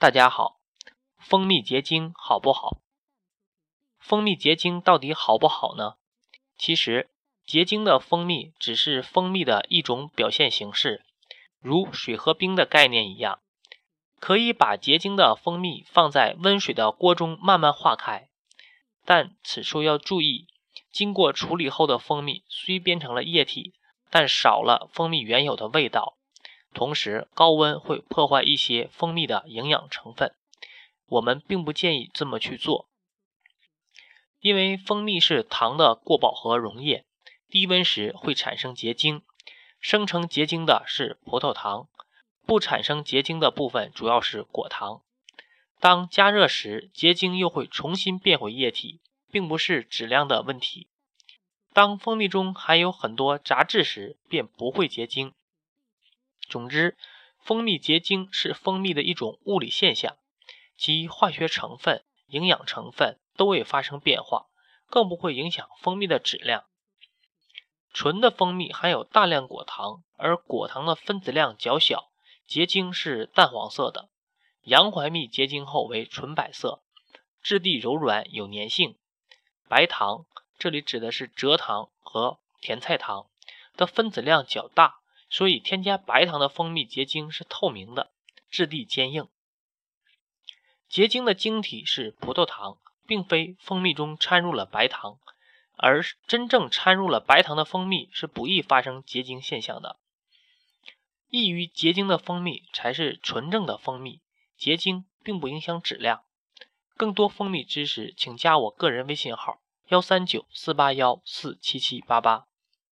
大家好，蜂蜜结晶好不好？蜂蜜结晶到底好不好呢？其实，结晶的蜂蜜只是蜂蜜的一种表现形式，如水和冰的概念一样，可以把结晶的蜂蜜放在温水的锅中慢慢化开。但此处要注意，经过处理后的蜂蜜虽变成了液体，但少了蜂蜜原有的味道。同时，高温会破坏一些蜂蜜的营养成分，我们并不建议这么去做，因为蜂蜜是糖的过饱和溶液，低温时会产生结晶，生成结晶的是葡萄糖，不产生结晶的部分主要是果糖。当加热时，结晶又会重新变回液体，并不是质量的问题。当蜂蜜中含有很多杂质时，便不会结晶。总之，蜂蜜结晶是蜂蜜的一种物理现象，其化学成分、营养成分都未发生变化，更不会影响蜂蜜的质量。纯的蜂蜜含有大量果糖，而果糖的分子量较小，结晶是淡黄色的。洋槐蜜结晶后为纯白色，质地柔软有粘性。白糖，这里指的是蔗糖和甜菜糖的分子量较大。所以，添加白糖的蜂蜜结晶是透明的，质地坚硬。结晶的晶体是葡萄糖，并非蜂蜜中掺入了白糖，而真正掺入了白糖的蜂蜜是不易发生结晶现象的。易于结晶的蜂蜜才是纯正的蜂蜜，结晶并不影响质量。更多蜂蜜知识，请加我个人微信号：幺三九四八幺四七七八八。